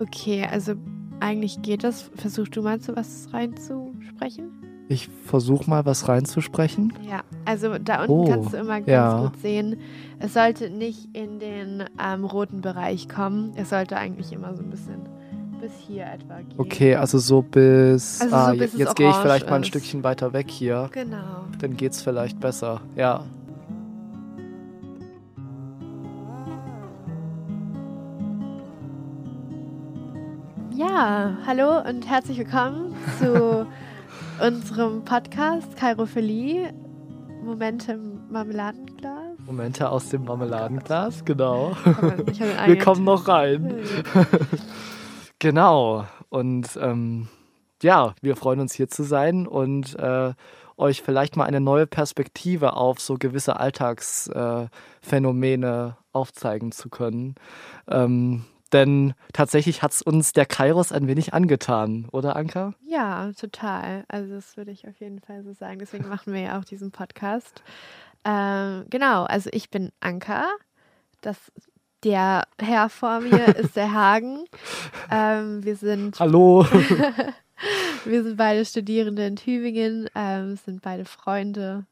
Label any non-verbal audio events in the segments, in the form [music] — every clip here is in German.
Okay, also eigentlich geht das. Versuch du mal zu was reinzusprechen? Ich versuche mal was reinzusprechen. Ja, also da unten Oh, kannst du immer ganz ja. gut sehen, es sollte nicht in den ähm, roten Bereich kommen. Es sollte eigentlich immer so ein bisschen bis hier etwa gehen. Okay, also so bis. Also ah, so bis je- es jetzt gehe ich vielleicht mal ein ist. Stückchen weiter weg hier. Genau. Dann geht's vielleicht besser. Ja. Ja, hallo und herzlich willkommen zu [laughs] unserem Podcast Kairophilie. Momente im Marmeladenglas. Momente aus dem Marmeladenglas, genau. Ich habe [laughs] Wir kommen noch rein. [laughs] Genau. Und ähm, ja, wir freuen uns hier zu sein und äh, euch vielleicht mal eine neue Perspektive auf so gewisse Alltagsphänomene äh, aufzeigen zu können. Ähm, denn tatsächlich hat es uns der Kairos ein wenig angetan, oder Anka? Ja, total. Also das würde ich auf jeden Fall so sagen. Deswegen machen wir ja auch diesen Podcast. Ähm, genau, also ich bin Anka. Das, der Herr vor mir [laughs] ist der Hagen. Ähm, wir sind [laughs] Hallo. [laughs] Wir sind beide Studierende in Tübingen, ähm, sind beide Freunde,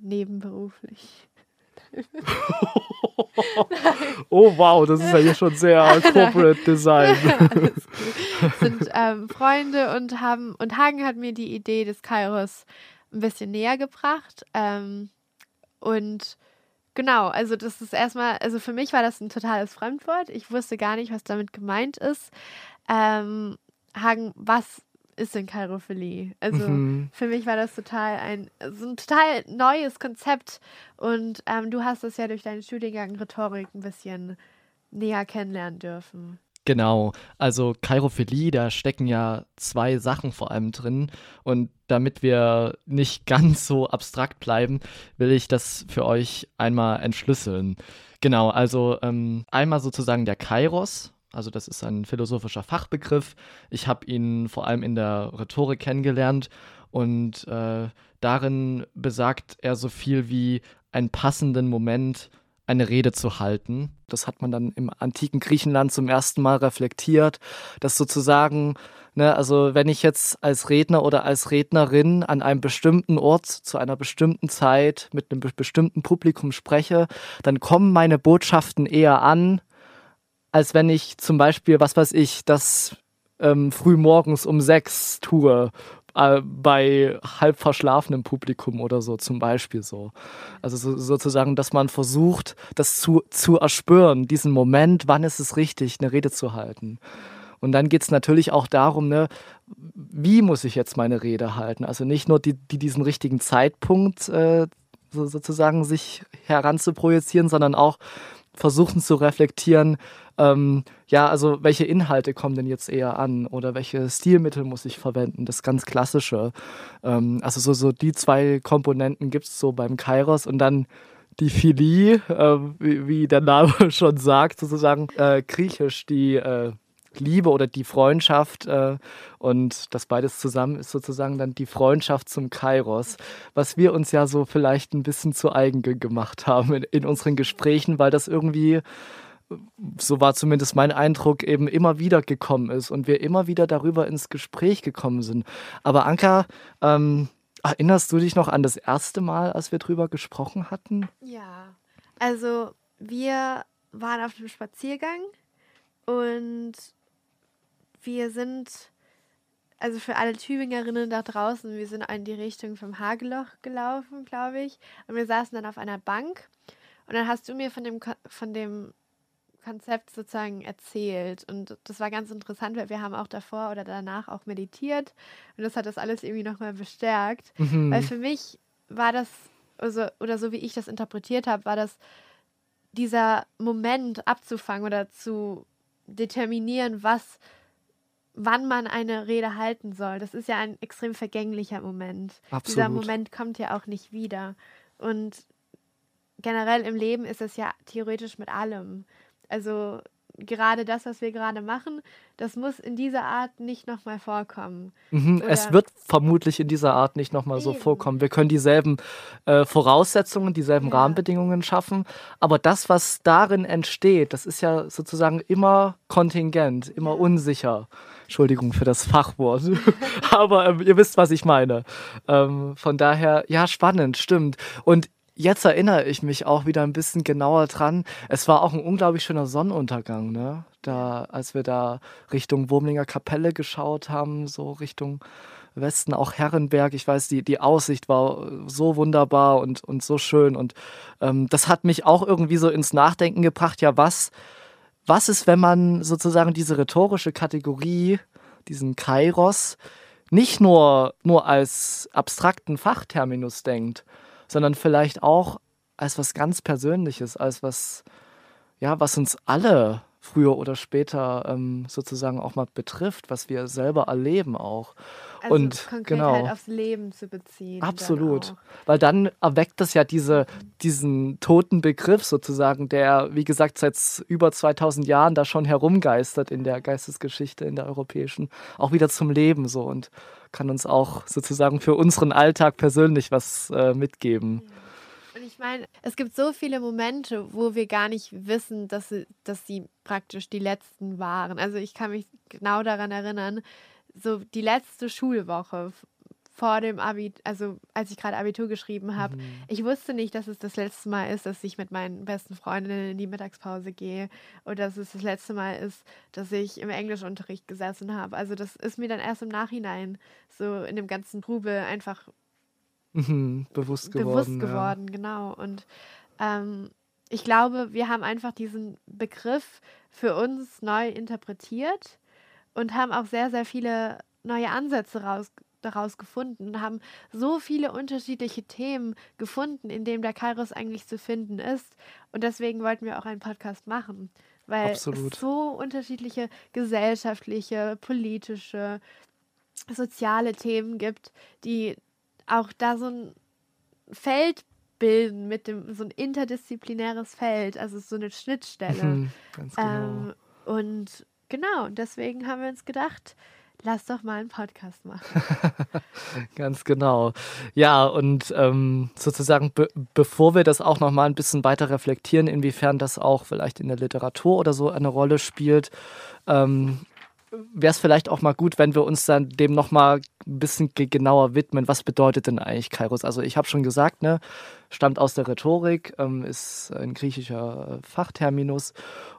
nebenberuflich. [laughs] oh wow, das ist ja hier schon sehr [laughs] Corporate Design. [laughs] Sind ähm, Freunde und haben, und Hagen hat mir die Idee des Kairos ein bisschen näher gebracht. Ähm, und genau, also das ist erstmal, also für mich war das ein totales Fremdwort. Ich wusste gar nicht, was damit gemeint ist. Ähm, Hagen, was ist denn Kairophilie? Also Mhm. für mich war das total ein, so ein total neues Konzept. Und ähm, du hast es ja durch deinen Studiengang Rhetorik ein bisschen näher kennenlernen dürfen. Genau, also Cheirophilie, da stecken ja zwei Sachen vor allem drin. Und damit wir nicht [laughs] ganz so abstrakt bleiben, will ich das für euch einmal entschlüsseln. Genau, also ähm, einmal sozusagen der Kairos, also das ist ein philosophischer Fachbegriff. Ich habe ihn vor allem in der Rhetorik kennengelernt und äh, darin besagt er so viel wie einen passenden Moment eine Rede zu halten. Das hat man dann im antiken Griechenland zum ersten Mal reflektiert, dass sozusagen, ne, also wenn ich jetzt als Redner oder als Rednerin an einem bestimmten Ort zu einer bestimmten Zeit mit einem be- bestimmten Publikum spreche, dann kommen meine Botschaften eher an, als wenn ich zum Beispiel, was weiß ich, das ähm, früh morgens um sechs tue, äh, bei halb verschlafenem Publikum oder so zum Beispiel so. Also so, sozusagen, dass man versucht, das zu, zu erspüren, diesen Moment, wann ist es richtig, eine Rede zu halten. Und dann geht es natürlich auch darum, ne, wie muss ich jetzt meine Rede halten? Also nicht nur die, die diesen richtigen Zeitpunkt äh, so, sozusagen sich heranzuprojizieren, sondern auch versuchen zu reflektieren, ähm, ja, also welche Inhalte kommen denn jetzt eher an oder welche Stilmittel muss ich verwenden, das ganz Klassische. Ähm, also so, so die zwei Komponenten gibt es so beim Kairos und dann die Philie, äh, wie, wie der Name [laughs] schon sagt, sozusagen äh, griechisch die äh, Liebe oder die Freundschaft äh, und das beides zusammen ist sozusagen dann die Freundschaft zum Kairos, was wir uns ja so vielleicht ein bisschen zu eigen ge- gemacht haben in, in unseren Gesprächen, weil das irgendwie, so war zumindest mein Eindruck, eben immer wieder gekommen ist und wir immer wieder darüber ins Gespräch gekommen sind. Aber Anka, ähm, erinnerst du dich noch an das erste Mal, als wir drüber gesprochen hatten? Ja, also wir waren auf einem Spaziergang und wir sind, also für alle Tübingerinnen da draußen, wir sind in die Richtung vom Hageloch gelaufen, glaube ich. Und wir saßen dann auf einer Bank und dann hast du mir von dem, von dem Konzept sozusagen erzählt. Und das war ganz interessant, weil wir haben auch davor oder danach auch meditiert und das hat das alles irgendwie nochmal bestärkt. Mhm. Weil für mich war das, also, oder so wie ich das interpretiert habe, war das dieser Moment abzufangen oder zu determinieren, was, wann man eine Rede halten soll. Das ist ja ein extrem vergänglicher Moment. Dieser Absolut. Moment kommt ja auch nicht wieder. Und generell im Leben ist es ja theoretisch mit allem. Also gerade das, was wir gerade machen, das muss in dieser Art nicht nochmal vorkommen. Mhm, es wird vermutlich in dieser Art nicht nochmal so vorkommen. Wir können dieselben äh, Voraussetzungen, dieselben ja. Rahmenbedingungen schaffen, aber das, was darin entsteht, das ist ja sozusagen immer kontingent, immer unsicher. Entschuldigung für das Fachwort, [laughs] aber ähm, ihr wisst, was ich meine. Ähm, von daher, ja, spannend, stimmt. Und jetzt erinnere ich mich auch wieder ein bisschen genauer dran. Es war auch ein unglaublich schöner Sonnenuntergang, ne? Da, als wir da Richtung Wurmlinger Kapelle geschaut haben, so Richtung Westen, auch Herrenberg. Ich weiß, die, die Aussicht war so wunderbar und, und so schön. Und ähm, das hat mich auch irgendwie so ins Nachdenken gebracht, ja, was, was ist, wenn man sozusagen diese rhetorische Kategorie, diesen Kairos, nicht nur, nur als abstrakten Fachterminus denkt, sondern vielleicht auch als was ganz Persönliches, als was, ja, was uns alle früher oder später ähm, sozusagen auch mal betrifft, was wir selber erleben auch. Also und genau. halt aufs Leben zu beziehen. Absolut. Weil dann erweckt das ja diese, diesen toten Begriff sozusagen, der, wie gesagt, seit über 2000 Jahren da schon herumgeistert in der Geistesgeschichte, in der europäischen, auch wieder zum Leben so und kann uns auch sozusagen für unseren Alltag persönlich was äh, mitgeben. Und ich meine, es gibt so viele Momente, wo wir gar nicht wissen, dass sie, dass sie praktisch die letzten waren. Also ich kann mich genau daran erinnern, so die letzte Schulwoche vor dem Abi, also als ich gerade Abitur geschrieben habe, mhm. ich wusste nicht, dass es das letzte Mal ist, dass ich mit meinen besten Freundinnen in die Mittagspause gehe oder dass es das letzte Mal ist, dass ich im Englischunterricht gesessen habe. Also das ist mir dann erst im Nachhinein so in dem ganzen Trubel einfach mhm, bewusst geworden. Bewusst geworden, ja. genau. Und ähm, ich glaube, wir haben einfach diesen Begriff für uns neu interpretiert und haben auch sehr, sehr viele neue Ansätze raus, daraus gefunden und haben so viele unterschiedliche Themen gefunden, in denen der Kairos eigentlich zu finden ist. Und deswegen wollten wir auch einen Podcast machen, weil Absolut. es so unterschiedliche gesellschaftliche, politische, soziale Themen gibt, die auch da so ein Feld bilden mit dem so ein interdisziplinäres Feld, also so eine Schnittstelle. Mhm, ganz genau. Ähm, und genau, deswegen haben wir uns gedacht, lass doch mal einen Podcast machen. [laughs] Ganz genau. Ja, und ähm, sozusagen, be bevor wir das auch noch mal ein bisschen weiter reflektieren, inwiefern das auch vielleicht in der Literatur oder so eine Rolle spielt, ähm, wäre es vielleicht auch mal gut, wenn wir uns dann dem noch mal ein bisschen genauer widmen. Was bedeutet denn eigentlich Kairos? Also ich habe schon gesagt, ne, stammt aus der Rhetorik, ähm, ist ein griechischer Fachterminus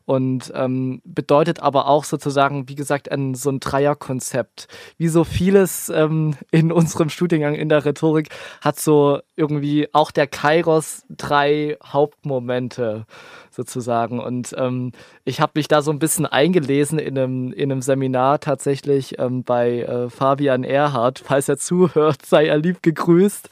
und ähm, bedeutet aber auch sozusagen, wie gesagt, ein, so ein Dreierkonzept. Wie so vieles ähm, in unserem Studiengang in der Rhetorik hat so irgendwie auch der Kairos drei Hauptmomente sozusagen. Und ähm, ich habe mich da so ein bisschen eingelesen in einem, in einem Seminar tatsächlich ähm, bei äh, Fabian Erhardt. Falls er zuhört, sei er lieb gegrüßt.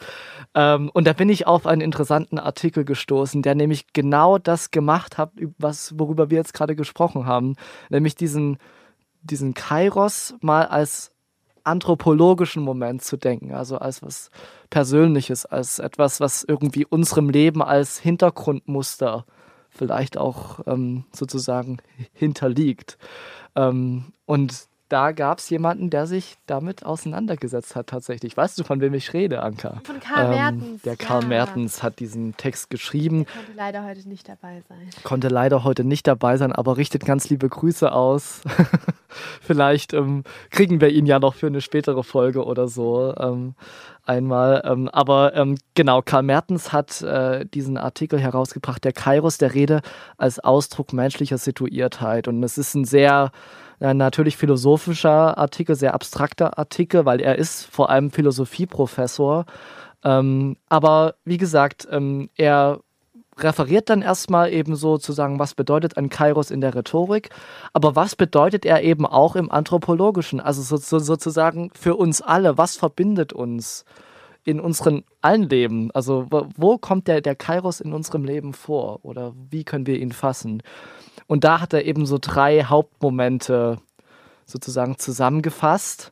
Ähm, und da bin ich auf einen interessanten Artikel gestoßen, der nämlich genau das gemacht hat, was, worüber wir jetzt gerade gesprochen haben. Nämlich diesen, diesen Kairos mal als anthropologischen Moment zu denken, also als was Persönliches, als etwas, was irgendwie unserem Leben als Hintergrundmuster vielleicht auch ähm, sozusagen hinterliegt. Ähm, und da gab es jemanden, der sich damit auseinandergesetzt hat tatsächlich. Weißt du, von wem ich rede, Anka? Von Karl ähm, Mertens. Der Karl ja. Mertens hat diesen Text geschrieben. Der konnte leider heute nicht dabei sein. Konnte leider heute nicht dabei sein, aber richtet ganz liebe Grüße aus. [laughs] Vielleicht ähm, kriegen wir ihn ja noch für eine spätere Folge oder so ähm, einmal. Ähm, aber ähm, genau, Karl Mertens hat äh, diesen Artikel herausgebracht, der Kairos der Rede als Ausdruck menschlicher Situiertheit. Und es ist ein sehr äh, natürlich philosophischer Artikel, sehr abstrakter Artikel, weil er ist vor allem Philosophieprofessor. Ähm, aber wie gesagt, ähm, er referiert dann erstmal eben sozusagen, was bedeutet ein Kairos in der Rhetorik, aber was bedeutet er eben auch im Anthropologischen, also so, so, sozusagen für uns alle, was verbindet uns in unseren allen Leben, also wo, wo kommt der, der Kairos in unserem Leben vor oder wie können wir ihn fassen? Und da hat er eben so drei Hauptmomente sozusagen zusammengefasst.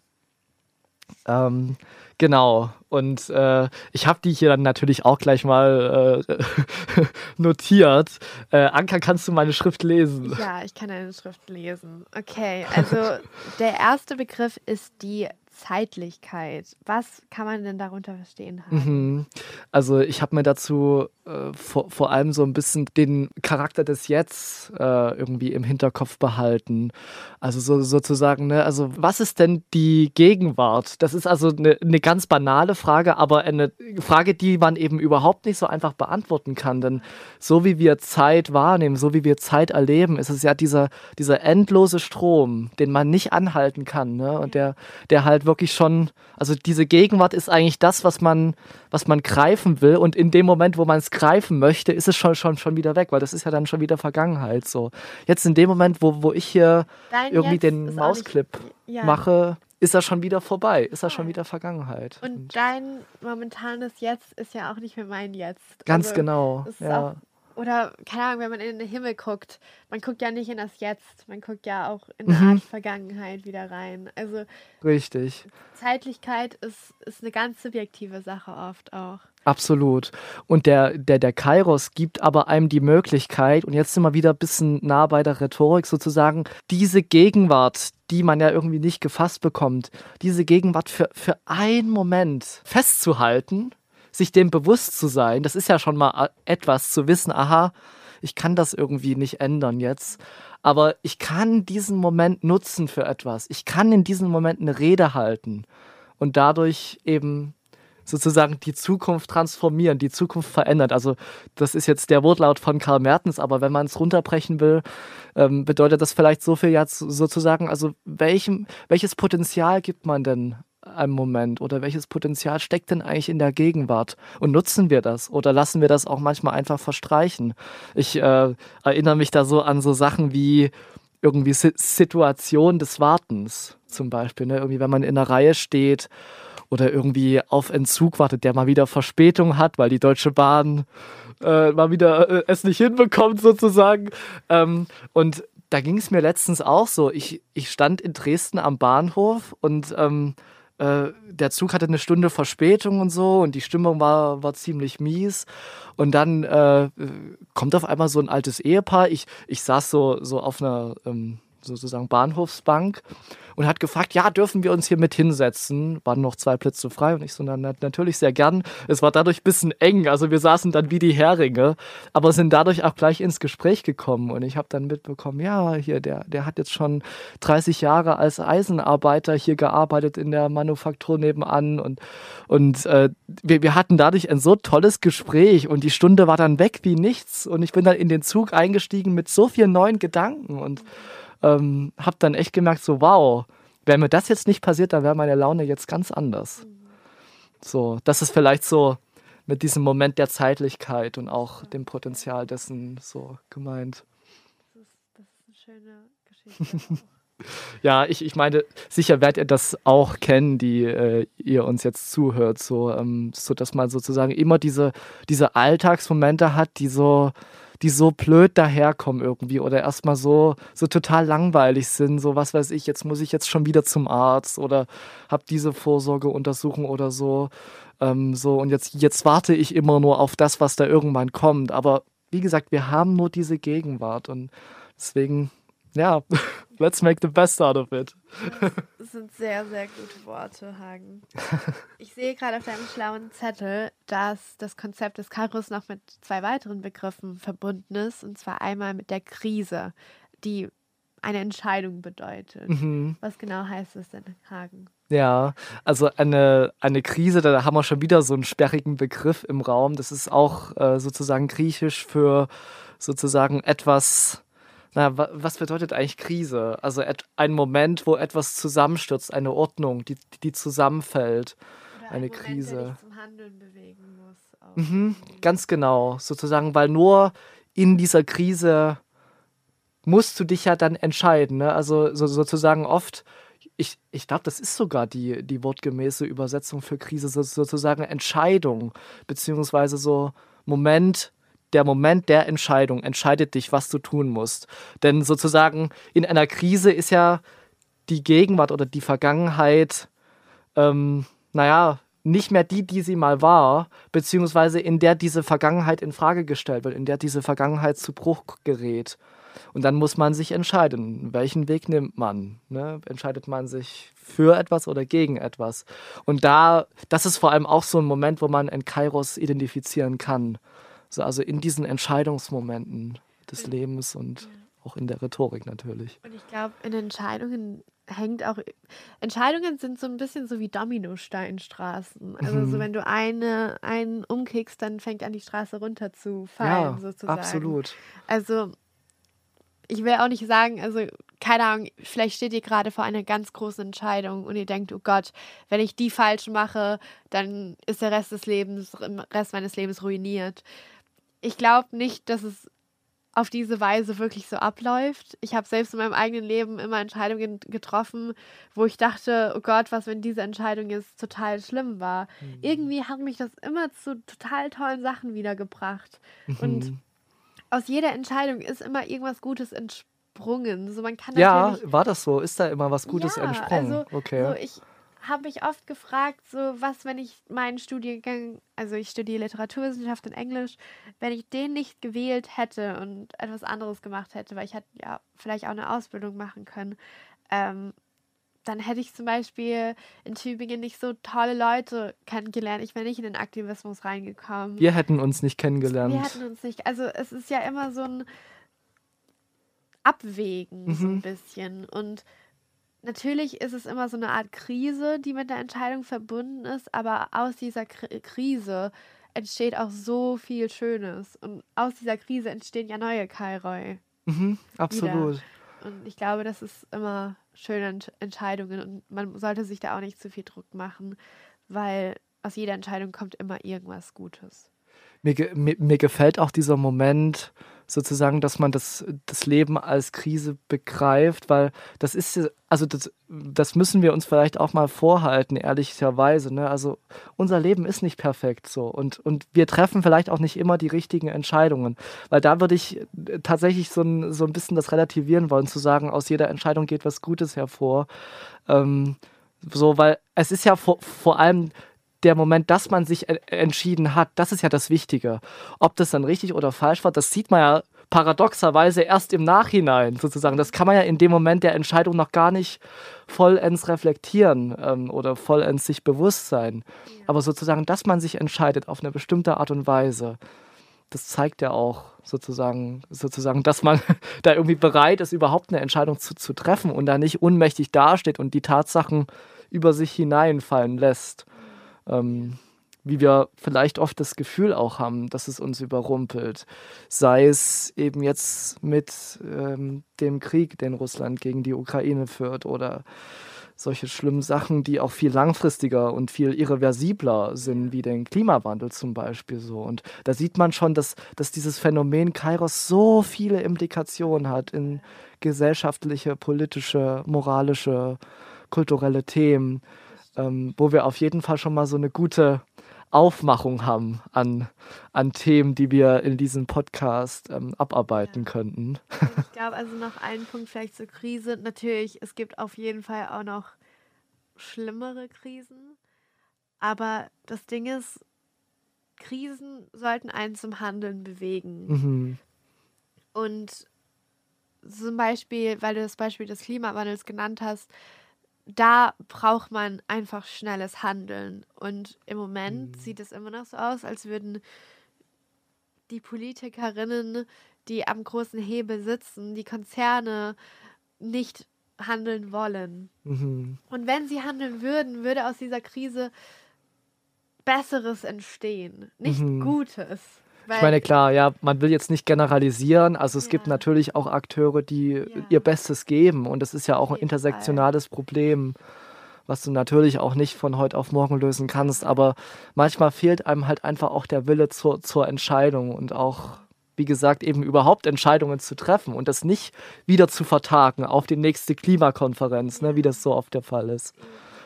Ähm, genau. Und äh, ich habe die hier dann natürlich auch gleich mal äh, [laughs] notiert. Äh, Anka, kannst du meine Schrift lesen? Ja, ich kann deine Schrift lesen. Okay, also [laughs] der erste Begriff ist die Zeitlichkeit. Was kann man denn darunter verstehen? Mhm. Also ich habe mir dazu äh, vor, vor allem so ein bisschen den Charakter des Jetzt äh, irgendwie im Hinterkopf behalten. Also so, sozusagen, ne, also was ist denn die Gegenwart? Das ist also eine, eine ganz banale Frage, aber eine Frage, die man eben überhaupt nicht so einfach beantworten kann. Denn so wie wir Zeit wahrnehmen, so wie wir Zeit erleben, ist es ja dieser, dieser endlose Strom, den man nicht anhalten kann. Ne? Und der, der halt wirklich schon, also diese Gegenwart ist eigentlich das, was man, was man greifen will. Und in dem Moment, wo man es greifen möchte, ist es schon, schon, schon wieder weg, weil das ist ja dann schon wieder Vergangenheit. So. Jetzt in dem Moment, wo, wo ich hier Dein irgendwie den Mausclip ja. mache, ist das schon wieder vorbei, ist das schon wieder Vergangenheit. Und, und dein momentanes Jetzt ist ja auch nicht mehr mein Jetzt. Ganz also, genau. Ja. Auch, oder, keine Ahnung, wenn man in den Himmel guckt, man guckt ja nicht in das Jetzt, man guckt ja auch in eine mhm. Art Vergangenheit wieder rein. Also Richtig. Zeitlichkeit ist, ist eine ganz subjektive Sache oft auch. Absolut. Und der, der, der Kairos gibt aber einem die Möglichkeit, und jetzt sind wir wieder ein bisschen nah bei der Rhetorik sozusagen, diese Gegenwart, die man ja irgendwie nicht gefasst bekommt, diese Gegenwart für, für einen Moment festzuhalten sich dem bewusst zu sein, das ist ja schon mal etwas zu wissen, aha, ich kann das irgendwie nicht ändern jetzt, aber ich kann diesen Moment nutzen für etwas. Ich kann in diesem Moment eine Rede halten und dadurch eben sozusagen die Zukunft transformieren, die Zukunft verändern. Also das ist jetzt der Wortlaut von Karl Mertens, aber wenn man es runterbrechen will, ähm, bedeutet das vielleicht so viel jetzt sozusagen, also welchem, welches Potenzial gibt man denn einem Moment oder welches Potenzial steckt denn eigentlich in der Gegenwart und nutzen wir das oder lassen wir das auch manchmal einfach verstreichen? Ich äh, erinnere mich da so an so Sachen wie irgendwie S Situation des Wartens zum Beispiel, ne? irgendwie wenn man in einer Reihe steht oder irgendwie auf Entzug wartet, der mal wieder Verspätung hat, weil die Deutsche Bahn äh, mal wieder äh, es nicht hinbekommt sozusagen. Ähm, und da ging es mir letztens auch so. Ich, ich stand in Dresden am Bahnhof und ähm, äh, der Zug hatte eine Stunde Verspätung und so und die Stimmung war, war ziemlich mies. Und dann äh, kommt auf einmal so ein altes Ehepaar. Ich, ich saß so, so auf einer ähm, sozusagen Bahnhofsbank und hat gefragt, ja, dürfen wir uns hier mit hinsetzen? Waren noch zwei Plätze frei und ich so, na, natürlich sehr gern. Es war dadurch ein bisschen eng, also wir saßen dann wie die Heringe, aber sind dadurch auch gleich ins Gespräch gekommen und ich habe dann mitbekommen, ja, hier, der, der hat jetzt schon 30 Jahre als Eisenarbeiter hier gearbeitet in der Manufaktur nebenan und, und äh, wir, wir hatten dadurch ein so tolles Gespräch und die Stunde war dann weg wie nichts und ich bin dann in den Zug eingestiegen mit so vielen neuen Gedanken und ähm, habe dann echt gemerkt, so wow, wäre mir das jetzt nicht passiert, dann wäre meine Laune jetzt ganz anders. So, das ist vielleicht so mit diesem Moment der Zeitlichkeit und auch dem Potenzial dessen so gemeint. Das ist, das ist eine schöne Geschichte. [laughs] ja, ich, ich meine, sicher werdet ihr das auch kennen, die äh, ihr uns jetzt zuhört, so, ähm, so dass man sozusagen immer diese, diese Alltagsmomente hat, die so die so blöd daherkommen irgendwie oder erstmal so, so total langweilig sind. So, was weiß ich, jetzt muss ich jetzt schon wieder zum Arzt oder habe diese Vorsorgeuntersuchung oder so. Ähm, so, und jetzt, jetzt warte ich immer nur auf das, was da irgendwann kommt. Aber wie gesagt, wir haben nur diese Gegenwart und deswegen, ja, [laughs] let's make the best out of it. Das [laughs] sind sehr, sehr gute Worte, Hagen. Ich sehe gerade auf deinem schlauen Zettel, dass das Konzept des Kairos noch mit zwei weiteren Begriffen verbunden ist. Und zwar einmal mit der Krise, die eine Entscheidung bedeutet. Mhm. Was genau heißt das denn, Hagen? Ja, also eine, eine Krise, da haben wir schon wieder so einen sperrigen Begriff im Raum. Das ist auch äh, sozusagen griechisch für sozusagen etwas na, was bedeutet eigentlich Krise? Also ein Moment, wo etwas zusammenstürzt, eine Ordnung, die, die zusammenfällt. Oder eine ein Moment, Krise. Der dich zum Handeln bewegen muss. Mhm, ganz genau, sozusagen, weil nur in dieser Krise musst du dich ja dann entscheiden. Ne? Also so, sozusagen oft, ich, ich glaube, das ist sogar die, die wortgemäße Übersetzung für Krise, so, sozusagen Entscheidung, beziehungsweise so Moment, der Moment der Entscheidung entscheidet dich, was du tun musst. Denn sozusagen in einer Krise ist ja die Gegenwart oder die Vergangenheit ähm, naja, nicht mehr die, die sie mal war, beziehungsweise in der diese Vergangenheit in Frage gestellt wird, in der diese Vergangenheit zu Bruch gerät. Und dann muss man sich entscheiden, welchen Weg nimmt man. Ne? Entscheidet man sich für etwas oder gegen etwas? Und da, das ist vor allem auch so ein Moment, wo man ein Kairos identifizieren kann. So, also in diesen Entscheidungsmomenten des Lebens und auch in der Rhetorik natürlich. Und ich glaube, in Entscheidungen hängt auch. Entscheidungen sind so ein bisschen so wie Dominosteinstraßen. Also mhm. so wenn du eine einen umkickst, dann fängt an die Straße runterzufallen, ja, sozusagen. Absolut. Also ich will auch nicht sagen, also keine Ahnung, vielleicht steht ihr gerade vor einer ganz großen Entscheidung und ihr denkt, oh Gott, wenn ich die falsch mache, dann ist der Rest des Lebens, Rest meines Lebens ruiniert. Ich glaube nicht, dass es auf diese Weise wirklich so abläuft. Ich habe selbst in meinem eigenen Leben immer Entscheidungen getroffen, wo ich dachte, oh Gott, was, wenn diese Entscheidung jetzt total schlimm war. Mhm. Irgendwie hat mich das immer zu total tollen Sachen wiedergebracht. Mhm. Und aus jeder Entscheidung ist immer irgendwas Gutes entsprungen. So, man kann ja, war das so? Ist da immer was Gutes ja, entsprungen? Also, okay. So ich habe mich oft gefragt, so was, wenn ich meinen Studiengang, also ich studiere Literaturwissenschaft und Englisch, wenn ich den nicht gewählt hätte und etwas anderes gemacht hätte, weil ich hätte ja vielleicht auch eine Ausbildung machen können, ähm, dann hätte ich zum Beispiel in Tübingen nicht so tolle Leute kennengelernt. Ich wäre nicht in den Aktivismus reingekommen. Wir hätten uns nicht kennengelernt. Wir hätten uns nicht. Also es ist ja immer so ein Abwägen, mhm. so ein mhm. bisschen. Und natürlich ist es immer so eine Art Krise, die mit der Entscheidung verbunden ist, aber aus dieser K Krise entsteht auch so viel Schönes. Und aus dieser Krise entstehen ja neue Kairoi. Mhm, absolut. Wieder. Und ich glaube, das ist immer schöne Entscheidungen und man sollte sich da auch nicht zu viel Druck machen, weil aus jeder Entscheidung kommt immer irgendwas Gutes. Mir, mir, mir gefällt auch dieser Moment, sozusagen, dass man das, das Leben als Krise begreift, weil das ist, also das, das müssen wir uns vielleicht auch mal vorhalten, ehrlicherweise. Ne? Also unser Leben ist nicht perfekt so und, und wir treffen vielleicht auch nicht immer die richtigen Entscheidungen, weil da würde ich tatsächlich so ein, so ein bisschen das relativieren wollen, zu sagen, aus jeder Entscheidung geht was Gutes hervor. Ähm, so, weil es ist ja vor, vor allem der Moment, dass man sich entschieden hat, das ist ja das Wichtige. Ob das dann richtig oder falsch war, das sieht man ja paradoxerweise erst im Nachhinein sozusagen. Das kann man ja in dem Moment der Entscheidung noch gar nicht vollends reflektieren ähm, oder vollends sich bewusst sein. Aber sozusagen, dass man sich entscheidet auf eine bestimmte Art und Weise, das zeigt ja auch sozusagen, sozusagen, dass man [laughs] da irgendwie bereit ist, überhaupt eine Entscheidung zu, zu treffen und da nicht unmächtig dasteht und die Tatsachen über sich hineinfallen lässt ähm, wie wir vielleicht oft das Gefühl auch haben, dass es uns überrumpelt. Sei es eben jetzt mit ähm, dem Krieg, den Russland gegen die Ukraine führt oder solche schlimmen Sachen, die auch viel langfristiger und viel irreversibler sind, wie den Klimawandel zum Beispiel so. Und da sieht man schon, dass, dass dieses Phänomen Kairos so viele Implikationen hat in gesellschaftliche, politische, moralische, kulturelle Themen ähm, wo wir auf jeden Fall schon mal so eine gute Aufmachung haben an, an Themen, die wir in diesem Podcast ähm, abarbeiten ja. könnten. Ich glaube, also noch einen Punkt vielleicht zur Krise. Natürlich, es gibt auf jeden Fall auch noch schlimmere Krisen. Aber das Ding ist, Krisen sollten einen zum Handeln bewegen. Mhm. Und zum Beispiel, weil du das Beispiel des Klimawandels genannt hast, da braucht man einfach schnelles Handeln. Und im Moment mhm. sieht es immer noch so aus, als würden die Politikerinnen, die am großen Hebel sitzen, die Konzerne nicht handeln wollen. Mhm. Und wenn sie handeln würden, würde aus dieser Krise Besseres entstehen, nicht mhm. Gutes. Ich meine, klar, ja, man will jetzt nicht generalisieren. Also es ja. gibt natürlich auch Akteure, die ja. ihr Bestes geben. Und das ist ja auch ein intersektionales Fall. Problem, was du natürlich auch nicht von heute auf morgen lösen kannst. Aber manchmal fehlt einem halt einfach auch der Wille zur, zur Entscheidung und auch, wie gesagt, eben überhaupt Entscheidungen zu treffen und das nicht wieder zu vertagen auf die nächste Klimakonferenz, ne, wie das so oft der Fall ist.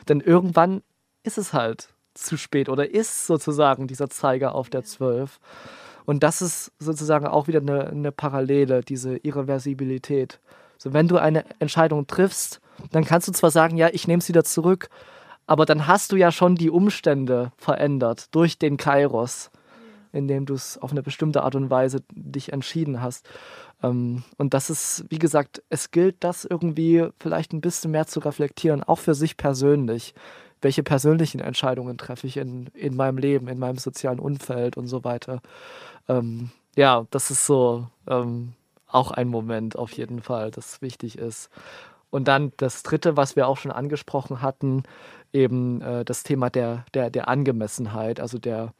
Denn irgendwann ist es halt zu spät oder ist sozusagen dieser Zeiger auf der 12. Und das ist sozusagen auch wieder eine, eine Parallele, diese Irreversibilität. So, wenn du eine Entscheidung triffst, dann kannst du zwar sagen, ja, ich nehme es wieder zurück, Aber dann hast du ja schon die Umstände verändert durch den Kairos, in dem du es auf eine bestimmte Art und Weise dich entschieden hast. Ähm, und das ist, wie gesagt, es gilt, das irgendwie vielleicht ein bisschen mehr zu reflektieren, auch für sich persönlich. Welche persönlichen Entscheidungen treffe ich in, in meinem Leben, in meinem sozialen Umfeld und so weiter. Ähm, ja, das ist so ähm, auch ein Moment auf jeden Fall, das wichtig ist. Und dann das Dritte, was wir auch schon angesprochen hatten, eben äh, das Thema der, der, der Angemessenheit, also der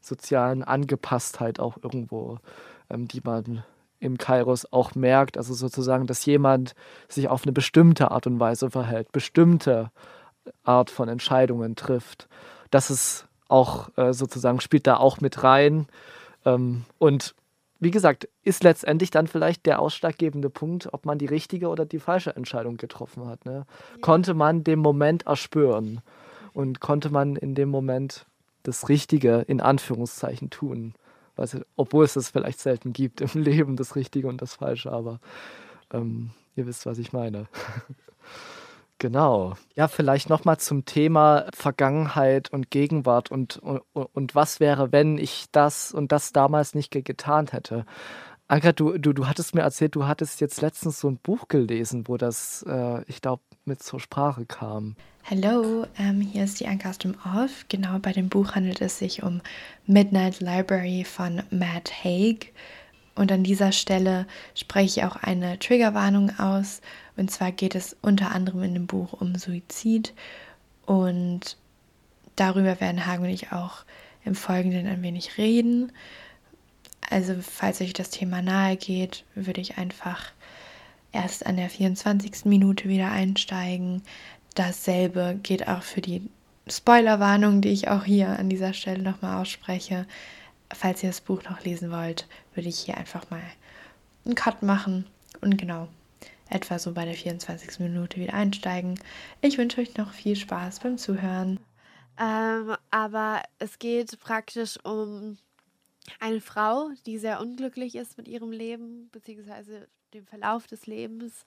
sozialen Angepasstheit auch irgendwo, ähm, die man im Kairos auch merkt. Also sozusagen, dass jemand sich auf eine bestimmte Art und Weise verhält, bestimmte Art von Entscheidungen trifft. Das ist auch äh, sozusagen, spielt da auch mit rein. Ähm, und wie gesagt, ist letztendlich dann vielleicht der ausschlaggebende Punkt, ob man die richtige oder die falsche Entscheidung getroffen hat. Ne? Konnte man den Moment erspüren und konnte man in dem Moment das Richtige in Anführungszeichen tun. Also, obwohl es das vielleicht selten gibt im Leben, das Richtige und das Falsche, aber ähm, ihr wisst, was ich meine. [laughs] Genau. Ja, vielleicht nochmal zum Thema Vergangenheit und Gegenwart und, und, und was wäre, wenn ich das und das damals nicht getan hätte. Anka, du, du, du hattest mir erzählt, du hattest jetzt letztens so ein Buch gelesen, wo das, äh, ich glaube, mit zur Sprache kam. Hallo, ähm, hier ist die Anka aus dem Off. Genau, bei dem Buch handelt es sich um Midnight Library von Matt Haig. Und an dieser Stelle spreche ich auch eine Triggerwarnung aus. Und zwar geht es unter anderem in dem Buch um Suizid. Und darüber werden Hagen und ich auch im Folgenden ein wenig reden. Also falls euch das Thema nahe geht, würde ich einfach erst an der 24. Minute wieder einsteigen. Dasselbe geht auch für die Spoilerwarnung, die ich auch hier an dieser Stelle nochmal ausspreche falls ihr das Buch noch lesen wollt, würde ich hier einfach mal einen Cut machen und genau etwa so bei der 24. Minute wieder einsteigen. Ich wünsche euch noch viel Spaß beim Zuhören. Ähm, aber es geht praktisch um eine Frau, die sehr unglücklich ist mit ihrem Leben, beziehungsweise dem Verlauf des Lebens.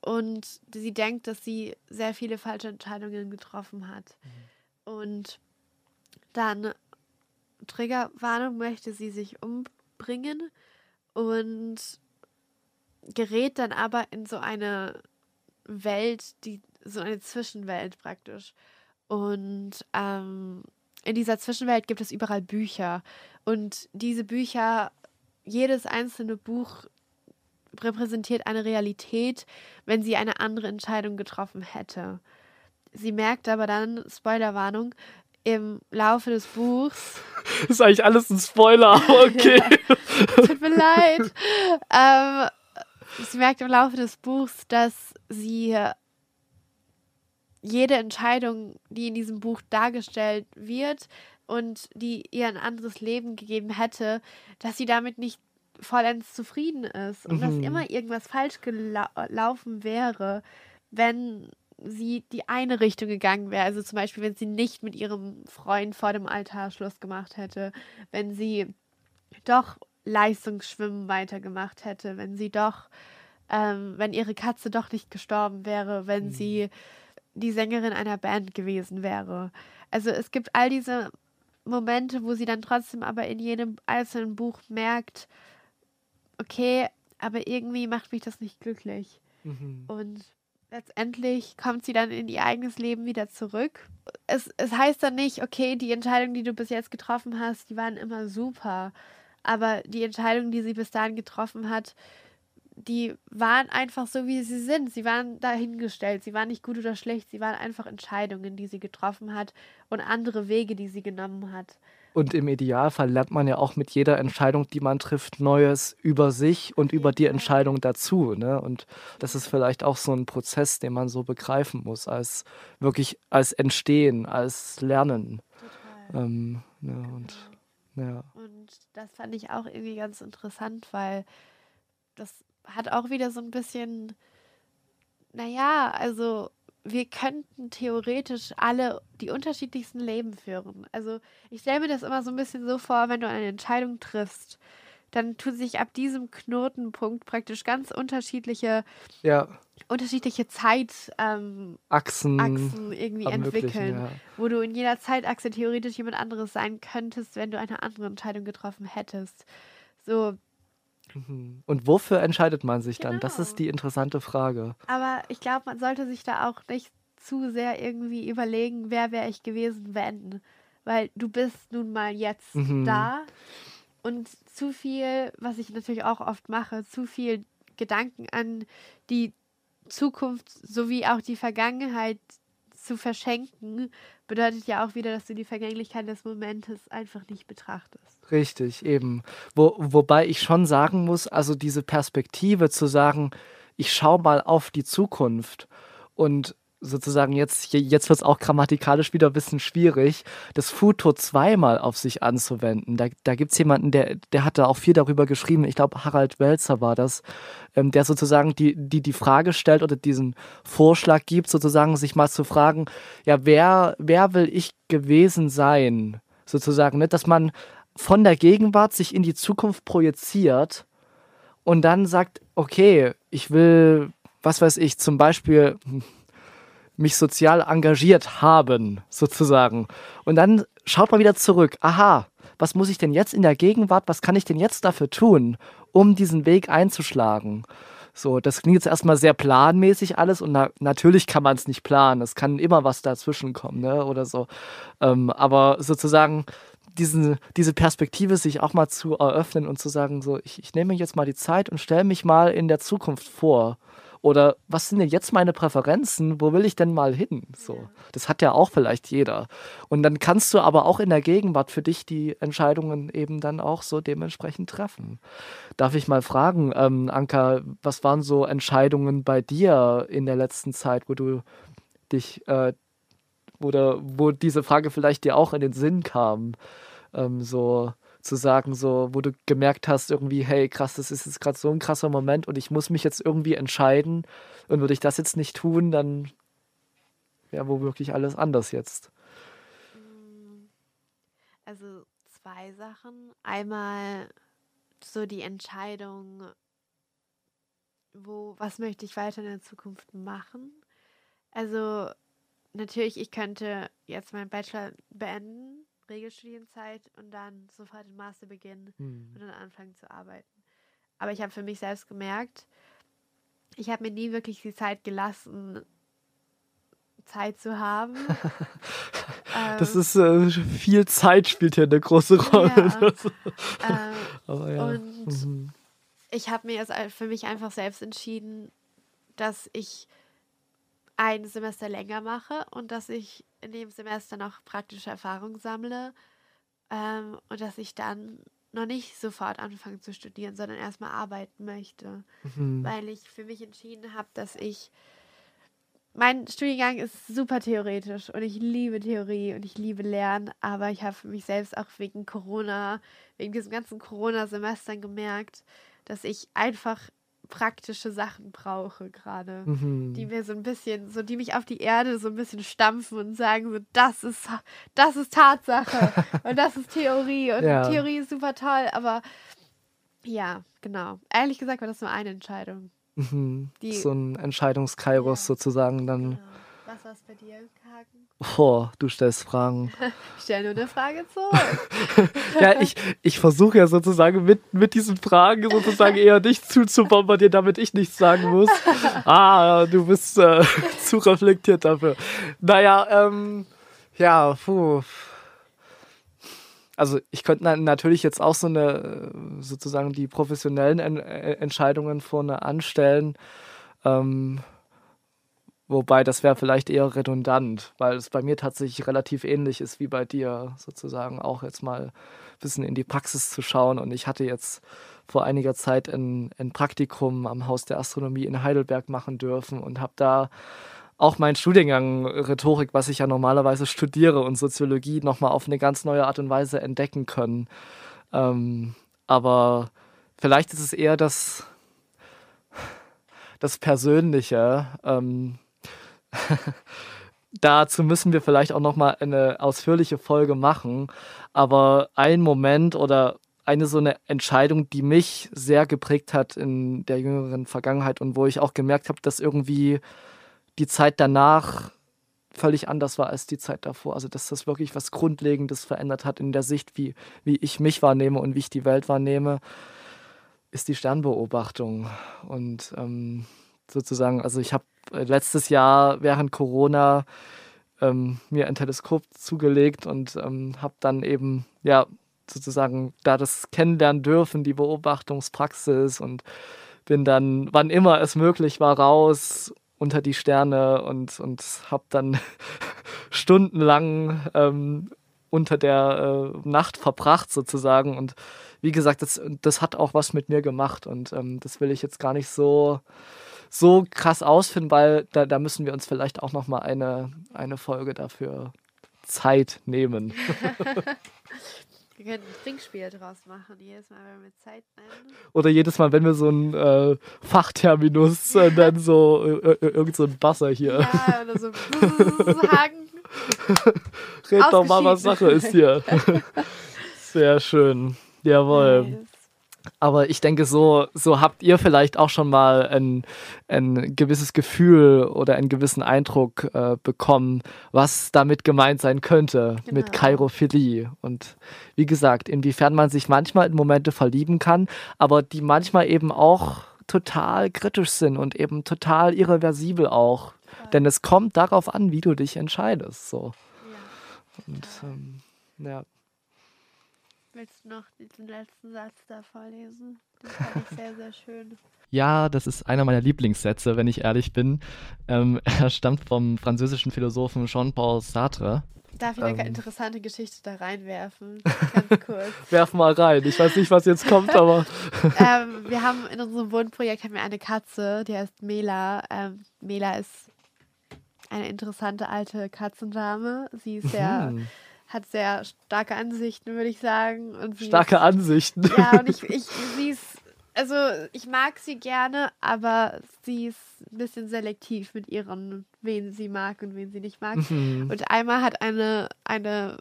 Und sie denkt, dass sie sehr viele falsche Entscheidungen getroffen hat. Mhm. Und dann Triggerwarnung möchte sie sich umbringen und gerät dann aber in so eine Welt, die so eine Zwischenwelt praktisch. Und ähm, in dieser Zwischenwelt gibt es überall Bücher. Und diese Bücher, jedes einzelne Buch repräsentiert eine Realität, wenn sie eine andere Entscheidung getroffen hätte. Sie merkt aber dann, Spoilerwarnung, im Laufe des Buchs. Das [laughs] ist eigentlich alles ein Spoiler, aber okay. [laughs] Tut mir leid. Ähm, sie merkt im Laufe des Buchs, dass sie jede Entscheidung, die in diesem Buch dargestellt wird und die ihr ein anderes Leben gegeben hätte, dass sie damit nicht vollends zufrieden ist und mhm. dass immer irgendwas falsch gelaufen wäre, wenn sie die eine Richtung gegangen wäre. Also zum Beispiel, wenn sie nicht mit ihrem Freund vor dem Altar Schluss gemacht hätte, wenn sie doch Leistungsschwimmen weitergemacht hätte, wenn sie doch, ähm, wenn ihre Katze doch nicht gestorben wäre, wenn mhm. sie die Sängerin einer Band gewesen wäre. Also es gibt all diese Momente, wo sie dann trotzdem aber in jedem einzelnen Buch merkt, okay, aber irgendwie macht mich das nicht glücklich. Mhm. Und letztendlich kommt sie dann in ihr eigenes Leben wieder zurück. Es, es heißt dann nicht, okay, die Entscheidungen, die du bis jetzt getroffen hast, die waren immer super. Aber die Entscheidungen, die sie bis dahin getroffen hat, die waren einfach so, wie sie sind. Sie waren dahingestellt. Sie waren nicht gut oder schlecht. Sie waren einfach Entscheidungen, die sie getroffen hat und andere Wege, die sie genommen hat. Und im Idealfall lernt man ja auch mit jeder Entscheidung, die man trifft, Neues über sich und über die Entscheidung dazu. Ne? Und das ist vielleicht auch so ein Prozess, den man so begreifen muss, als wirklich als Entstehen, als Lernen. Ähm, ja, und, ja. und das fand ich auch irgendwie ganz interessant, weil das hat auch wieder so ein bisschen, naja, also wir könnten theoretisch alle die unterschiedlichsten Leben führen. Also ich stelle mir das immer so ein bisschen so vor, wenn du eine Entscheidung triffst, dann tun sich ab diesem Knotenpunkt praktisch ganz unterschiedliche, Ja, unterschiedliche Zeitachsen Achsen. Achsen irgendwie entwickeln, ja. wo du in jeder Zeitachse theoretisch jemand anderes sein könntest, wenn du eine andere Entscheidung getroffen hättest. So, Mhm. Und wofür entscheidet man sich dann? Das Genau. ist die interessante Frage. aber ich glaube, man sollte sich da auch nicht zu sehr irgendwie überlegen, wer wäre ich gewesen, wenn. Weil du bist nun mal jetzt Mhm. da und zu viel, was ich natürlich auch oft mache, zu viel Gedanken an die Zukunft sowie auch die Vergangenheit zu verschenken, bedeutet ja auch wieder, dass du die Vergänglichkeit des Momentes einfach nicht betrachtest. Richtig, eben. Wo, wobei ich schon sagen muss, also diese Perspektive zu sagen, ich schaue mal auf die Zukunft und sozusagen jetzt, jetzt wird es auch grammatikalisch wieder ein bisschen schwierig, das Futur zweimal auf sich anzuwenden. Da, da gibt es jemanden, der, der hat da auch viel darüber geschrieben, ich glaube Harald Welzer war das, ähm, der sozusagen die, die die Frage stellt oder diesen Vorschlag gibt, sozusagen sich mal zu fragen, ja, wer, wer will ich gewesen sein? Sozusagen, ne? dass man von der Gegenwart sich in die Zukunft projiziert und dann sagt, okay, ich will, was weiß ich, zum Beispiel hm, mich sozial engagiert haben, sozusagen. Und dann schaut man wieder zurück. Aha, was muss ich denn jetzt in der Gegenwart, was kann ich denn jetzt dafür tun, um diesen Weg einzuschlagen? So, das klingt jetzt erstmal sehr planmäßig alles und na natürlich kann man es nicht planen. Es kann immer was dazwischen kommen, ne? Oder so. Ähm, aber sozusagen diesen, diese Perspektive sich auch mal zu eröffnen und zu sagen, so, ich, ich nehme jetzt mal die Zeit und stelle mich mal in der Zukunft vor. Oder was sind denn jetzt meine Präferenzen? Wo will ich denn mal hin? So, das hat ja auch vielleicht jeder. Und dann kannst du aber auch in der Gegenwart für dich die Entscheidungen eben dann auch so dementsprechend treffen. Darf ich mal fragen, ähm, Anka, was waren so Entscheidungen bei dir in der letzten Zeit, wo du dich äh, oder wo diese Frage vielleicht dir auch in den Sinn kam, ähm, so zu sagen, so, wo du gemerkt hast, irgendwie, hey, krass, das ist jetzt gerade so ein krasser Moment und ich muss mich jetzt irgendwie entscheiden und würde ich das jetzt nicht tun, dann wäre womöglich alles anders jetzt. Also zwei Sachen. Einmal so die Entscheidung, wo, was möchte ich weiter in der Zukunft machen? Also natürlich, ich könnte jetzt meinen Bachelor beenden, Regelstudienzeit und dann sofort den Master beginnen und dann anfangen zu arbeiten. Aber ich habe für mich selbst gemerkt, ich habe mir nie wirklich die Zeit gelassen, Zeit zu haben. [laughs] Das Ähm, ist äh, viel Zeit spielt hier eine große Rolle. [laughs] Ja. Ähm, Aber ja. Und mhm. ich habe mir jetzt für mich einfach selbst entschieden, dass ich ein Semester länger mache und dass ich in dem Semester noch praktische Erfahrung sammle ähm, und dass ich dann noch nicht sofort anfange zu studieren, sondern erstmal arbeiten möchte, Mhm. weil ich für mich entschieden habe, dass ich mein Studiengang ist super theoretisch und ich liebe Theorie und ich liebe Lernen, aber ich habe für mich selbst auch wegen Corona, wegen diesen ganzen Corona-Semestern gemerkt, dass ich einfach praktische Sachen brauche gerade, Mhm. die mir so ein bisschen, so die mich auf die Erde so ein bisschen stampfen und sagen so, das ist, das ist Tatsache [laughs] und das ist Theorie und Ja. Theorie ist super toll, aber ja, genau. Ehrlich gesagt war das nur eine Entscheidung. Mhm. die- so ein Entscheidungskairos Ja. sozusagen dann. Genau. Was war es bei dir, Hagen? Oh, du stellst Fragen. [laughs] Ich stelle nur eine Frage zurück. [laughs] ja, ich, ich versuche ja sozusagen mit, mit diesen Fragen sozusagen eher dich zuzubombardieren, damit ich nichts sagen muss. [laughs] Ah, du bist äh, zu reflektiert dafür. Naja, ähm, ja, puh. Also ich könnte na natürlich jetzt auch so eine, äh, sozusagen die professionellen en äh, Entscheidungen vorne anstellen. Ähm, Wobei, das wäre vielleicht eher redundant, weil es bei mir tatsächlich relativ ähnlich ist wie bei dir, sozusagen auch jetzt mal ein bisschen in die Praxis zu schauen. Und ich hatte jetzt vor einiger Zeit ein, ein Praktikum am Haus der Astronomie in Heidelberg machen dürfen und habe da auch meinen Studiengang Rhetorik, was ich ja normalerweise studiere, und Soziologie nochmal auf eine ganz neue Art und Weise entdecken können. Ähm, aber vielleicht ist es eher das, das Persönliche. Ähm, [laughs] Dazu müssen wir vielleicht auch noch mal eine ausführliche Folge machen. Aber ein Moment oder eine so eine Entscheidung, die mich sehr geprägt hat in der jüngeren Vergangenheit und wo ich auch gemerkt habe, dass irgendwie die Zeit danach völlig anders war als die Zeit davor. Also dass das wirklich was Grundlegendes verändert hat in der Sicht, wie, wie ich mich wahrnehme und wie ich die Welt wahrnehme, ist die Sternbeobachtung. Und ähm, sozusagen, also ich habe letztes Jahr während Corona ähm, mir ein Teleskop zugelegt und ähm, habe dann eben, ja, sozusagen da das kennenlernen dürfen, die Beobachtungspraxis und bin dann, wann immer es möglich war, raus unter die Sterne und, und habe dann [laughs] stundenlang ähm, unter der äh, Nacht verbracht sozusagen. Und wie gesagt, das, das hat auch was mit mir gemacht und ähm, das will ich jetzt gar nicht so, so krass ausfinden, weil da, da müssen wir uns vielleicht auch noch mal eine, eine Folge dafür Zeit nehmen. [laughs] Wir können ein Trinkspiel draus machen, jedes Mal, wenn wir Zeit nennen. Oder jedes Mal, wenn wir so ein äh, Fachterminus äh, dann so äh, äh, irgend so ein Basser hier. Ja, oder so Hagen. [laughs] Red doch mal, was Sache ist hier. [laughs] Sehr schön. Jawohl. Nice. Aber ich denke, so, so habt ihr vielleicht auch schon mal ein, ein gewisses Gefühl oder einen gewissen Eindruck äh, bekommen, was damit gemeint sein könnte genau. mit Chairophilie. Und wie gesagt, inwiefern man sich manchmal in Momente verlieben kann, aber die manchmal eben auch total kritisch sind und eben total irreversibel auch. Ja. Denn es kommt darauf an, wie du dich entscheidest. So. Ja. Und ähm, ja. Willst du noch diesen letzten Satz da vorlesen? Den fand ich sehr, sehr schön. [laughs] Ja, das ist einer meiner Lieblingssätze, wenn ich ehrlich bin. Ähm, [laughs] er stammt vom französischen Philosophen Jean-Paul Sartre. Darf ich eine ähm, interessante Geschichte da reinwerfen? [laughs] Ganz kurz. Werf mal rein. Ich weiß nicht, was jetzt kommt, aber. ähm, wir haben in unserem Wohnprojekt haben wir eine Katze, die heißt Mela. Ähm, Mela ist eine interessante alte Katzendame. Sie ist sehr mhm hat sehr starke Ansichten, würde ich sagen. Und starke ist, Ansichten. Ja, und ich, [laughs] ich, sie ist, also ich mag sie gerne, aber sie ist ein bisschen selektiv mit ihren, wen sie mag und wen sie nicht mag. Mhm. Und einmal hat eine, eine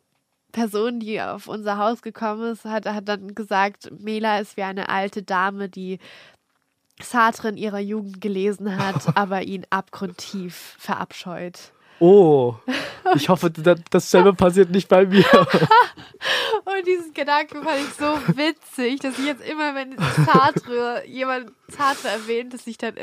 Person, die auf unser Haus gekommen ist, hat, hat dann gesagt, Mela ist wie eine alte Dame, die Sartre in ihrer Jugend gelesen hat, [laughs] aber ihn abgrundtief verabscheut. Oh, ich hoffe, dasselbe passiert nicht bei mir. [laughs] Und diesen Gedanken fand ich so witzig, dass ich jetzt immer, wenn Sartre, jemand Sartre erwähnt, dass ich dann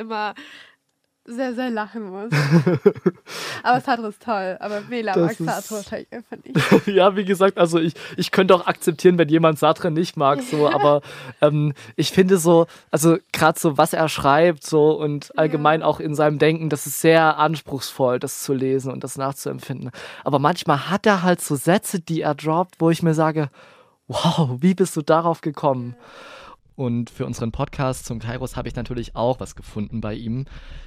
sehr, sehr lachen muss. [laughs] aber Sartre ist toll, aber Mela mag Sartre wahrscheinlich einfach nicht. [laughs] ja, wie gesagt, also ich, ich könnte auch akzeptieren, wenn jemand Sartre nicht mag, so, aber ähm, ich finde so, also gerade so, was er schreibt, so und allgemein ja. auch in seinem Denken, das ist sehr anspruchsvoll, das zu lesen und das nachzuempfinden. Aber manchmal hat er halt so Sätze, die er droppt, wo ich mir sage, wow, wie bist du darauf gekommen? Ja. Und für unseren Podcast zum Kairos habe ich natürlich auch was gefunden bei ihm.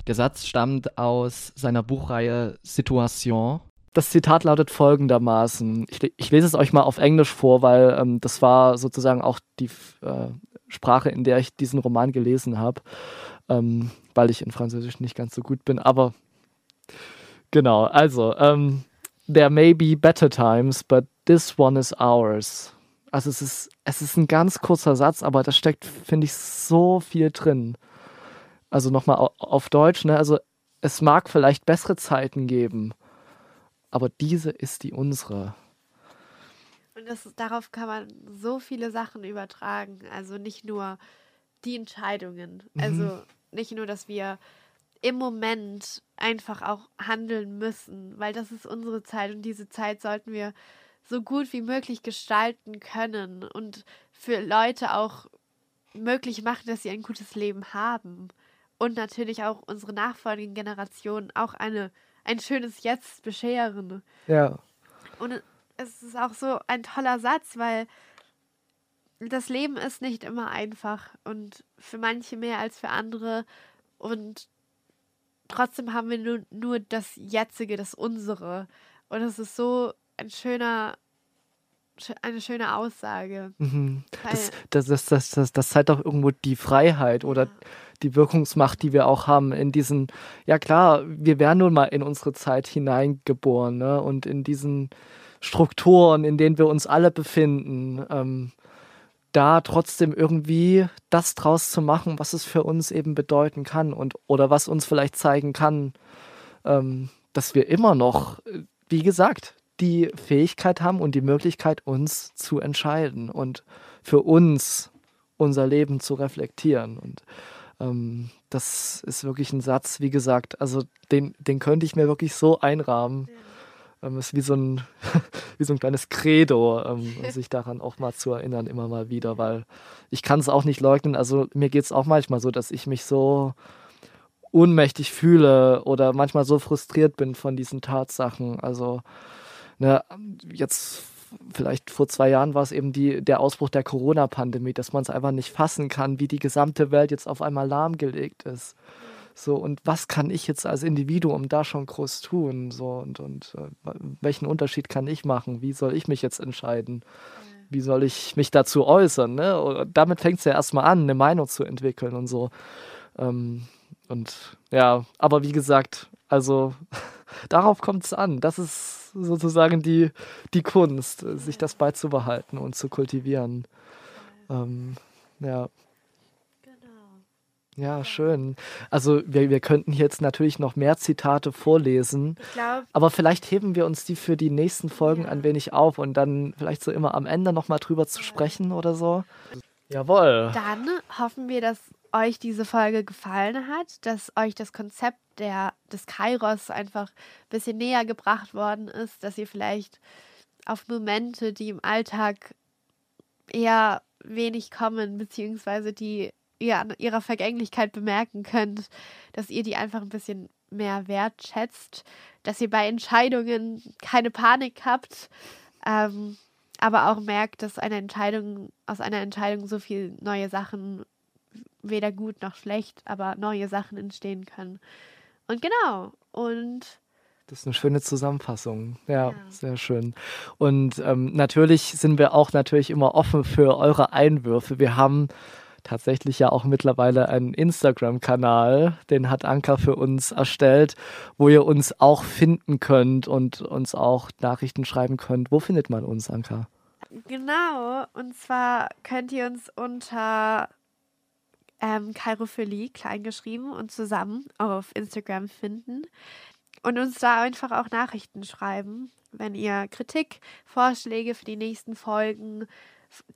Der Satz stammt aus seiner Buchreihe Situation. Das Zitat lautet folgendermaßen. Ich, ich lese es euch mal auf Englisch vor, weil ähm, das war sozusagen auch die äh, Sprache, in der ich diesen Roman gelesen habe, ähm, weil ich in Französisch nicht ganz so gut bin. Aber genau, also, ähm, there may be better times, but this one is ours. Also es ist, es ist ein ganz kurzer Satz, aber da steckt, finde ich, so viel drin. Also nochmal auf Deutsch, ne? Also es mag vielleicht bessere Zeiten geben, aber diese ist die unsere. Und das, darauf kann man so viele Sachen übertragen. Also nicht nur die Entscheidungen. Mhm. Also nicht nur, dass wir im Moment einfach auch handeln müssen, weil das ist unsere Zeit und diese Zeit sollten wir so gut wie möglich gestalten können und für Leute auch möglich machen, dass sie ein gutes Leben haben. Und natürlich auch unsere nachfolgenden Generationen auch eine, ein schönes Jetzt bescheren. Ja. Und es ist auch so ein toller Satz, weil das Leben ist nicht immer einfach und für manche mehr als für andere. Und trotzdem haben wir nur, nur das Jetzige, das Unsere. Und es ist so ein schöner, eine schöne Aussage. Mhm. Das, das, das, das, das, das zeigt auch irgendwo die Freiheit oder ja. die Wirkungsmacht, die wir auch haben in diesen, ja klar, wir werden nun mal in unsere Zeit hineingeboren ne? und in diesen Strukturen, in denen wir uns alle befinden. Ähm, da trotzdem irgendwie das draus zu machen, was es für uns eben bedeuten kann und oder was uns vielleicht zeigen kann, ähm, dass wir immer noch, wie gesagt, die Fähigkeit haben und die Möglichkeit, uns zu entscheiden und für uns unser Leben zu reflektieren. Und ähm, das ist wirklich ein Satz, wie gesagt, also den, den könnte ich mir wirklich so einrahmen. Ähm, ist wie so ein, [laughs] wie so ein kleines Credo, ähm, sich daran auch mal zu erinnern, immer mal wieder, weil ich kann es auch nicht leugnen. Also mir geht es auch manchmal so, dass ich mich so ohnmächtig fühle oder manchmal so frustriert bin von diesen Tatsachen. Also ne, jetzt vielleicht vor zwei Jahren war es eben die, der Ausbruch der Corona-Pandemie, dass man es einfach nicht fassen kann, wie die gesamte Welt jetzt auf einmal lahmgelegt ist. So, und was kann ich jetzt als Individuum da schon groß tun? So, und, und äh, welchen Unterschied kann ich machen? Wie soll ich mich jetzt entscheiden? Wie soll ich mich dazu äußern? Ne? Und damit fängt es ja erstmal an, eine Meinung zu entwickeln und so. Ähm, und ja, aber wie gesagt, also [laughs] darauf kommt es an. Das ist sozusagen die, die Kunst, sich das beizubehalten und zu kultivieren. Ähm, ja. Genau. Ja, schön. Also wir, wir könnten jetzt natürlich noch mehr Zitate vorlesen, glaub, aber vielleicht heben wir uns die für die nächsten Folgen ja. ein wenig auf und dann vielleicht so immer am Ende nochmal drüber zu sprechen oder so. Jawohl. Dann hoffen wir, dass euch diese Folge gefallen hat, dass euch das Konzept der, des Kairos einfach ein bisschen näher gebracht worden ist, dass ihr vielleicht auf Momente, die im Alltag eher wenig kommen, beziehungsweise die ihr an ihrer Vergänglichkeit bemerken könnt, dass ihr die einfach ein bisschen mehr wertschätzt, dass ihr bei Entscheidungen keine Panik habt, ähm, aber auch merkt, dass eine Entscheidung, aus einer Entscheidung so viel neue Sachen weder gut noch schlecht, aber neue Sachen entstehen können. Und genau, und das ist eine schöne Zusammenfassung. Ja, ja. sehr schön. Und ähm, natürlich sind wir auch natürlich immer offen für eure Einwürfe. Wir haben tatsächlich ja auch mittlerweile einen Instagram-Kanal, den hat Anka für uns erstellt, wo ihr uns auch finden könnt und uns auch Nachrichten schreiben könnt. Wo findet man uns, Anka? Genau, und zwar könnt ihr uns unter ähm, Kairophilie kleingeschrieben und zusammen auf Instagram finden und uns da einfach auch Nachrichten schreiben, wenn ihr Kritik, Vorschläge für die nächsten Folgen,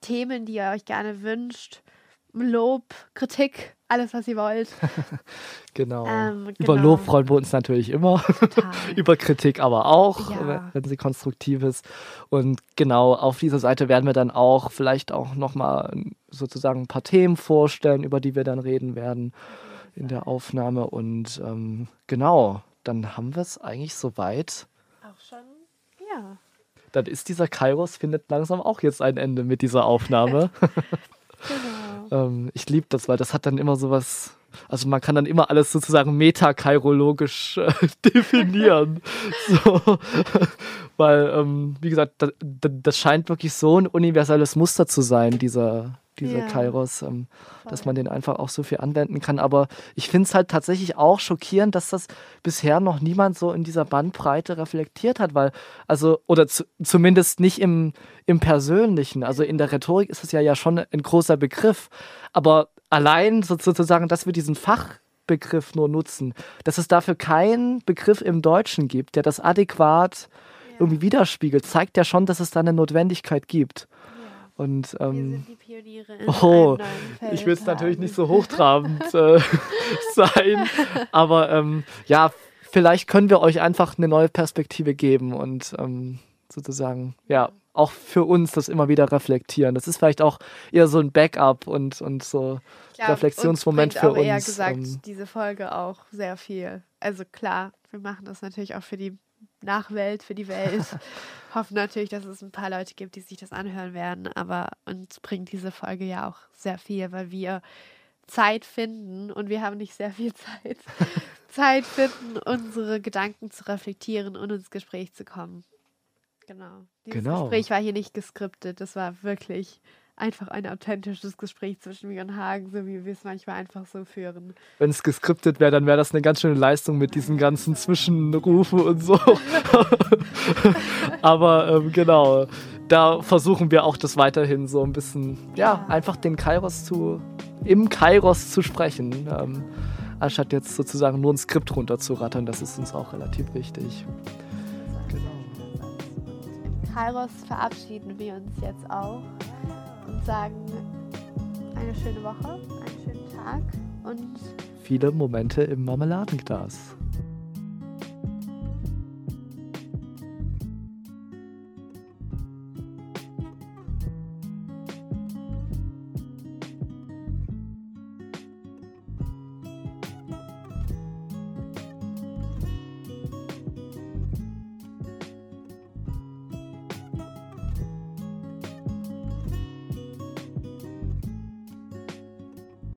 Themen, die ihr euch gerne wünscht, Lob, Kritik, alles, was ihr wollt. [laughs] genau. Ähm, genau. Über Lob freuen wir uns natürlich immer. [laughs] Über Kritik aber auch, ja. wenn sie konstruktiv ist. Und genau, auf dieser Seite werden wir dann auch vielleicht auch nochmal sozusagen ein paar Themen vorstellen, über die wir dann reden werden in der Aufnahme. Und ähm, genau, dann haben wir es eigentlich soweit. Auch schon, ja. Dann ist dieser Kairos, findet langsam auch jetzt ein Ende mit dieser Aufnahme. [laughs] genau. Ähm, ich liebe das, weil das hat dann immer so was. Also man kann dann immer alles sozusagen metakairologisch äh, [laughs] definieren. [laughs] so. [laughs] Weil, ähm, wie gesagt, das, das scheint wirklich so ein universelles Muster zu sein, dieser, dieser ja. Kairos, ähm, dass man den einfach auch so viel anwenden kann. Aber ich finde es halt tatsächlich auch schockierend, dass das bisher noch niemand so in dieser Bandbreite reflektiert hat, weil, also, oder zu, zumindest nicht im, im Persönlichen. Also in der Rhetorik ist es ja, ja schon ein großer Begriff. Aber allein sozusagen, dass wir diesen Fachbegriff nur nutzen, dass es dafür keinen Begriff im Deutschen gibt, der das adäquat ja. irgendwie widerspiegelt, zeigt ja schon, dass es da eine Notwendigkeit gibt. Und, ähm, Wir sind die Pioniere in oh, ich will es natürlich nicht so hochtrabend äh, [laughs] sein, aber ähm, ja, vielleicht können wir euch einfach eine neue Perspektive geben und ähm, sozusagen, ja, auch für uns das immer wieder reflektieren. Das ist vielleicht auch eher so ein Backup und, und so glaub, Reflexionsmoment uns für uns. eher gesagt, ähm, diese Folge auch sehr viel. Also klar, wir machen das natürlich auch für die Nachwelt, für die Welt. [laughs] [laughs] Hoffen natürlich, dass es ein paar Leute gibt, die sich das anhören werden. Aber uns bringt diese Folge ja auch sehr viel, weil wir Zeit finden und wir haben nicht sehr viel Zeit. [laughs] Zeit finden, unsere Gedanken zu reflektieren und ins Gespräch zu kommen. Genau. Dieses genau. Gespräch war hier nicht geskriptet. Das war wirklich einfach ein authentisches Gespräch zwischen mir und Hagen, so wie wir es manchmal einfach so führen. Wenn es geskriptet wäre, dann wäre das eine ganz schöne Leistung mit diesen ganzen Zwischenrufen und so. [laughs] Aber ähm, genau, da versuchen wir auch das weiterhin so ein bisschen, ja, einfach den Kairos zu, im Kairos zu sprechen. Ähm, anstatt jetzt sozusagen nur ein Skript runterzurattern. Das ist uns auch relativ wichtig. Kairos verabschieden wir uns jetzt auch und sagen eine schöne Woche, einen schönen Tag und viele Momente im Marmeladenglas.